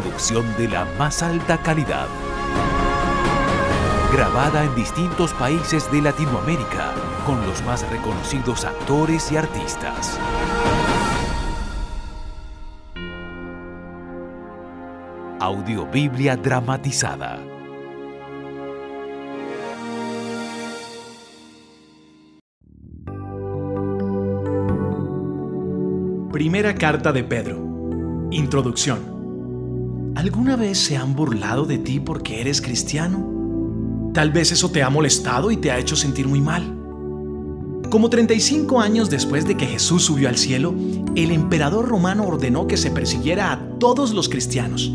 Producción de la más alta calidad. Grabada en distintos países de Latinoamérica con los más reconocidos actores y artistas. Audiobiblia dramatizada. Primera carta de Pedro. Introducción. ¿Alguna vez se han burlado de ti porque eres cristiano? Tal vez eso te ha molestado y te ha hecho sentir muy mal. Como 35 años después de que Jesús subió al cielo, el emperador romano ordenó que se persiguiera a todos los cristianos.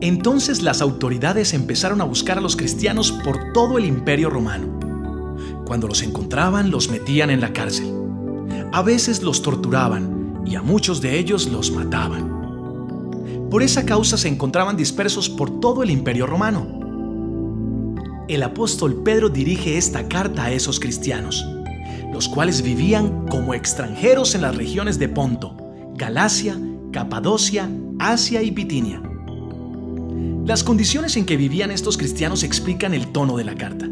Entonces las autoridades empezaron a buscar a los cristianos por todo el imperio romano. Cuando los encontraban, los metían en la cárcel. A veces los torturaban y a muchos de ellos los mataban. Por esa causa se encontraban dispersos por todo el imperio romano. El apóstol Pedro dirige esta carta a esos cristianos, los cuales vivían como extranjeros en las regiones de Ponto, Galacia, Capadocia, Asia y Bitinia. Las condiciones en que vivían estos cristianos explican el tono de la carta.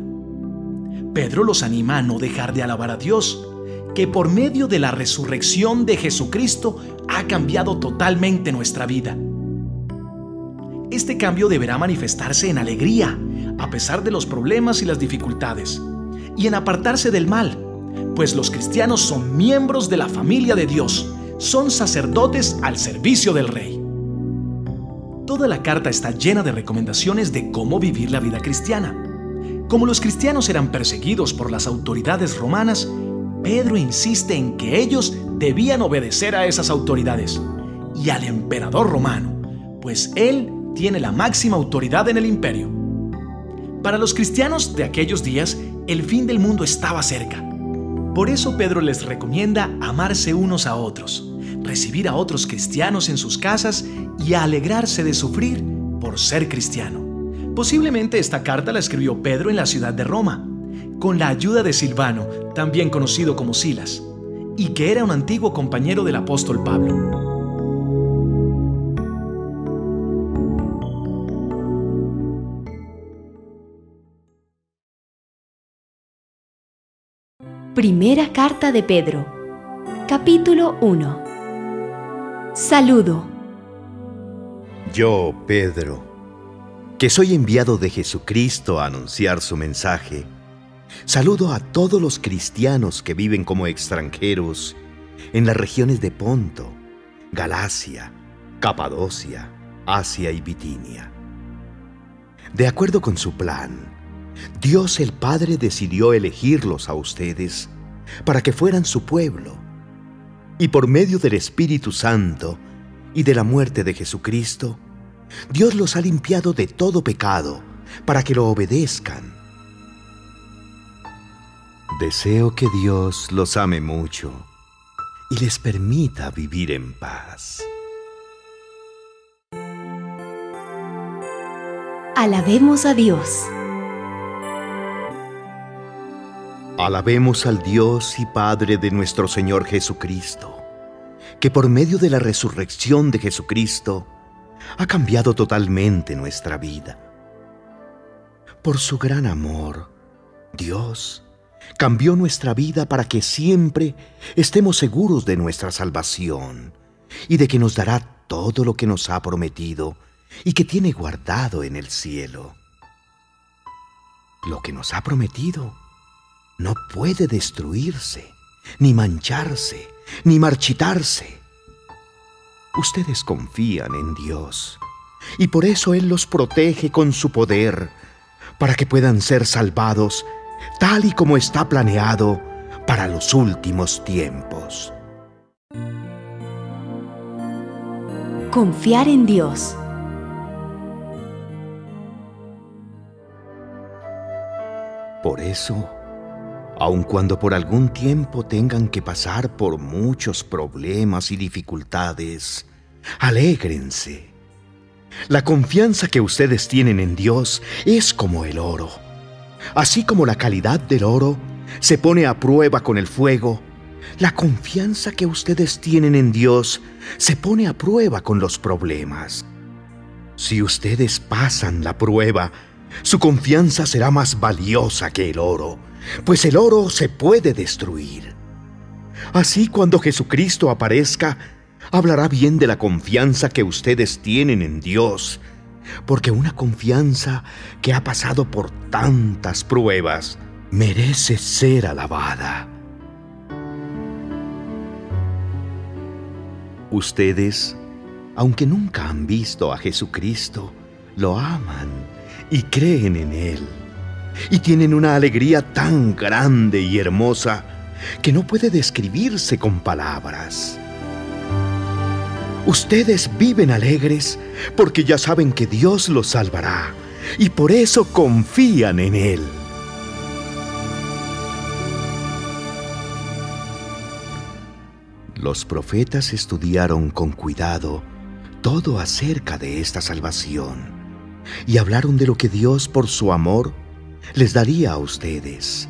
Pedro los anima a no dejar de alabar a Dios, que por medio de la resurrección de Jesucristo ha cambiado totalmente nuestra vida este cambio deberá manifestarse en alegría, a pesar de los problemas y las dificultades, y en apartarse del mal, pues los cristianos son miembros de la familia de Dios, son sacerdotes al servicio del Rey. Toda la carta está llena de recomendaciones de cómo vivir la vida cristiana. Como los cristianos eran perseguidos por las autoridades romanas, Pedro insiste en que ellos debían obedecer a esas autoridades y al emperador romano, pues él tiene la máxima autoridad en el imperio. Para los cristianos de aquellos días, el fin del mundo estaba cerca. Por eso Pedro les recomienda amarse unos a otros, recibir a otros cristianos en sus casas y alegrarse de sufrir por ser cristiano. Posiblemente esta carta la escribió Pedro en la ciudad de Roma, con la ayuda de Silvano, también conocido como Silas, y que era un antiguo compañero del apóstol Pablo. Primera carta de Pedro, capítulo 1. Saludo. Yo, Pedro, que soy enviado de Jesucristo a anunciar su mensaje, saludo a todos los cristianos que viven como extranjeros en las regiones de Ponto, Galacia, Capadocia, Asia y Bitinia. De acuerdo con su plan, Dios el Padre decidió elegirlos a ustedes para que fueran su pueblo. Y por medio del Espíritu Santo y de la muerte de Jesucristo, Dios los ha limpiado de todo pecado para que lo obedezcan. Deseo que Dios los ame mucho y les permita vivir en paz. Alabemos a Dios. Alabemos al Dios y Padre de nuestro Señor Jesucristo, que por medio de la resurrección de Jesucristo ha cambiado totalmente nuestra vida. Por su gran amor, Dios cambió nuestra vida para que siempre estemos seguros de nuestra salvación y de que nos dará todo lo que nos ha prometido y que tiene guardado en el cielo. Lo que nos ha prometido no puede destruirse, ni mancharse, ni marchitarse. Ustedes confían en Dios y por eso Él los protege con su poder, para que puedan ser salvados tal y como está planeado para los últimos tiempos. Confiar en Dios. Por eso, aun cuando por algún tiempo tengan que pasar por muchos problemas y dificultades, alégrense. La confianza que ustedes tienen en Dios es como el oro. Así como la calidad del oro se pone a prueba con el fuego, la confianza que ustedes tienen en Dios se pone a prueba con los problemas. Si ustedes pasan la prueba, su confianza será más valiosa que el oro, pues el oro se puede destruir. Así cuando Jesucristo aparezca, hablará bien de la confianza que ustedes tienen en Dios, porque una confianza que ha pasado por tantas pruebas merece ser alabada. Ustedes, aunque nunca han visto a Jesucristo, lo aman y creen en Él. Y tienen una alegría tan grande y hermosa que no puede describirse con palabras. Ustedes viven alegres porque ya saben que Dios los salvará y por eso confían en Él. Los profetas estudiaron con cuidado todo acerca de esta salvación y hablaron de lo que Dios por su amor les daría a ustedes.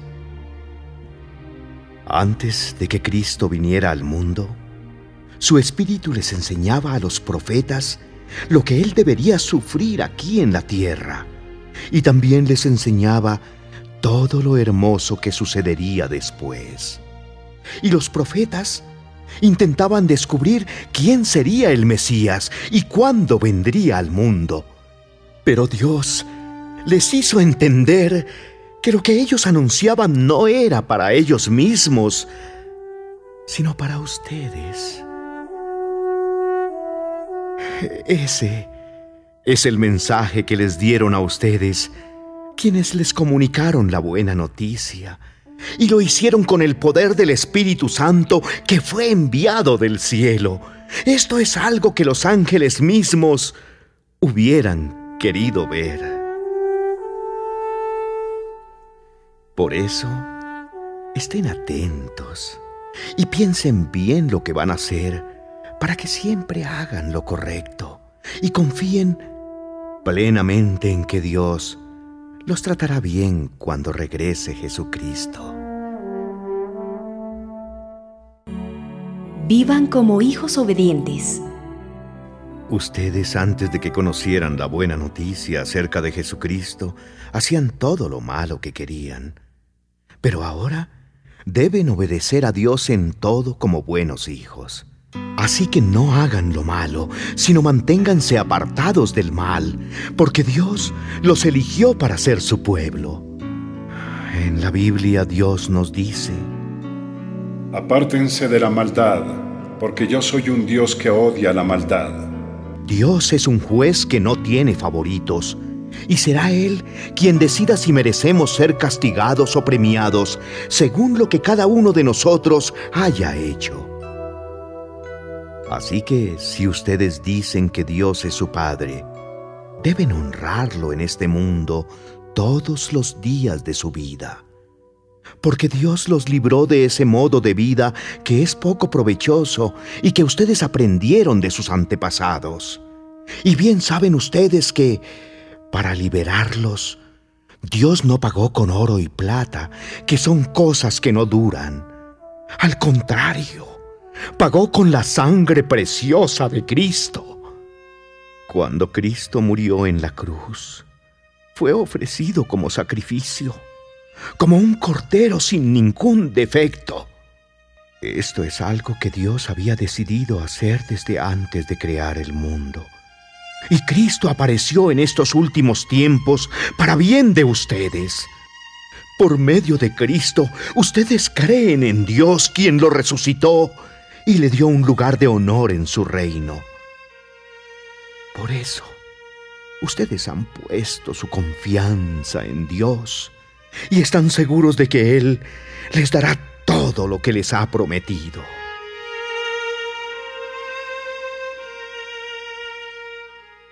Antes de que Cristo viniera al mundo, su espíritu les enseñaba a los profetas lo que Él debería sufrir aquí en la tierra, y también les enseñaba todo lo hermoso que sucedería después. Y los profetas intentaban descubrir quién sería el Mesías y cuándo vendría al mundo. Pero Dios les hizo entender que lo que ellos anunciaban no era para ellos mismos, sino para ustedes. Ese es el mensaje que les dieron a ustedes, quienes les comunicaron la buena noticia, y lo hicieron con el poder del Espíritu Santo que fue enviado del cielo. Esto es algo que los ángeles mismos hubieran querido ver. Por eso, estén atentos y piensen bien lo que van a hacer para que siempre hagan lo correcto y confíen plenamente en que Dios los tratará bien cuando regrese Jesucristo. Vivan como hijos obedientes. Ustedes antes de que conocieran la buena noticia acerca de Jesucristo, hacían todo lo malo que querían. Pero ahora deben obedecer a Dios en todo como buenos hijos. Así que no hagan lo malo, sino manténganse apartados del mal, porque Dios los eligió para ser su pueblo. En la Biblia Dios nos dice, Apártense de la maldad, porque yo soy un Dios que odia la maldad. Dios es un juez que no tiene favoritos, y será Él quien decida si merecemos ser castigados o premiados, según lo que cada uno de nosotros haya hecho. Así que si ustedes dicen que Dios es su Padre, deben honrarlo en este mundo todos los días de su vida porque Dios los libró de ese modo de vida que es poco provechoso y que ustedes aprendieron de sus antepasados. Y bien saben ustedes que, para liberarlos, Dios no pagó con oro y plata, que son cosas que no duran. Al contrario, pagó con la sangre preciosa de Cristo. Cuando Cristo murió en la cruz, fue ofrecido como sacrificio como un cordero sin ningún defecto. Esto es algo que Dios había decidido hacer desde antes de crear el mundo. Y Cristo apareció en estos últimos tiempos para bien de ustedes. Por medio de Cristo, ustedes creen en Dios quien lo resucitó y le dio un lugar de honor en su reino. Por eso, Ustedes han puesto su confianza en Dios y están seguros de que Él les dará todo lo que les ha prometido.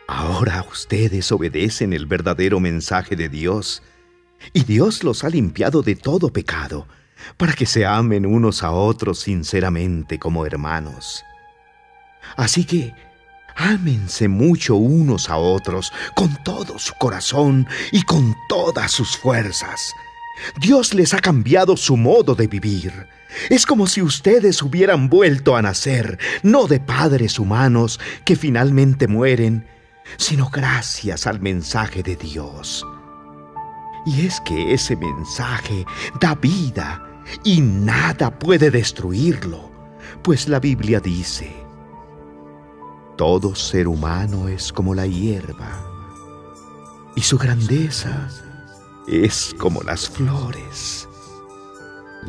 Ahora ustedes obedecen el verdadero mensaje de Dios y Dios los ha limpiado de todo pecado para que se amen unos a otros sinceramente como hermanos. Así que ámense mucho unos a otros con todo su corazón y con todas sus fuerzas. Dios les ha cambiado su modo de vivir. Es como si ustedes hubieran vuelto a nacer, no de padres humanos que finalmente mueren, sino gracias al mensaje de Dios. Y es que ese mensaje da vida y nada puede destruirlo, pues la Biblia dice, todo ser humano es como la hierba, y su grandeza es como las flores.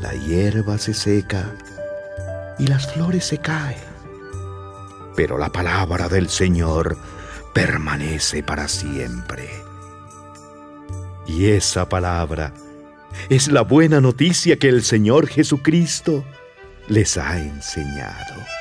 La hierba se seca y las flores se caen, pero la palabra del Señor permanece para siempre. Y esa palabra es la buena noticia que el Señor Jesucristo les ha enseñado.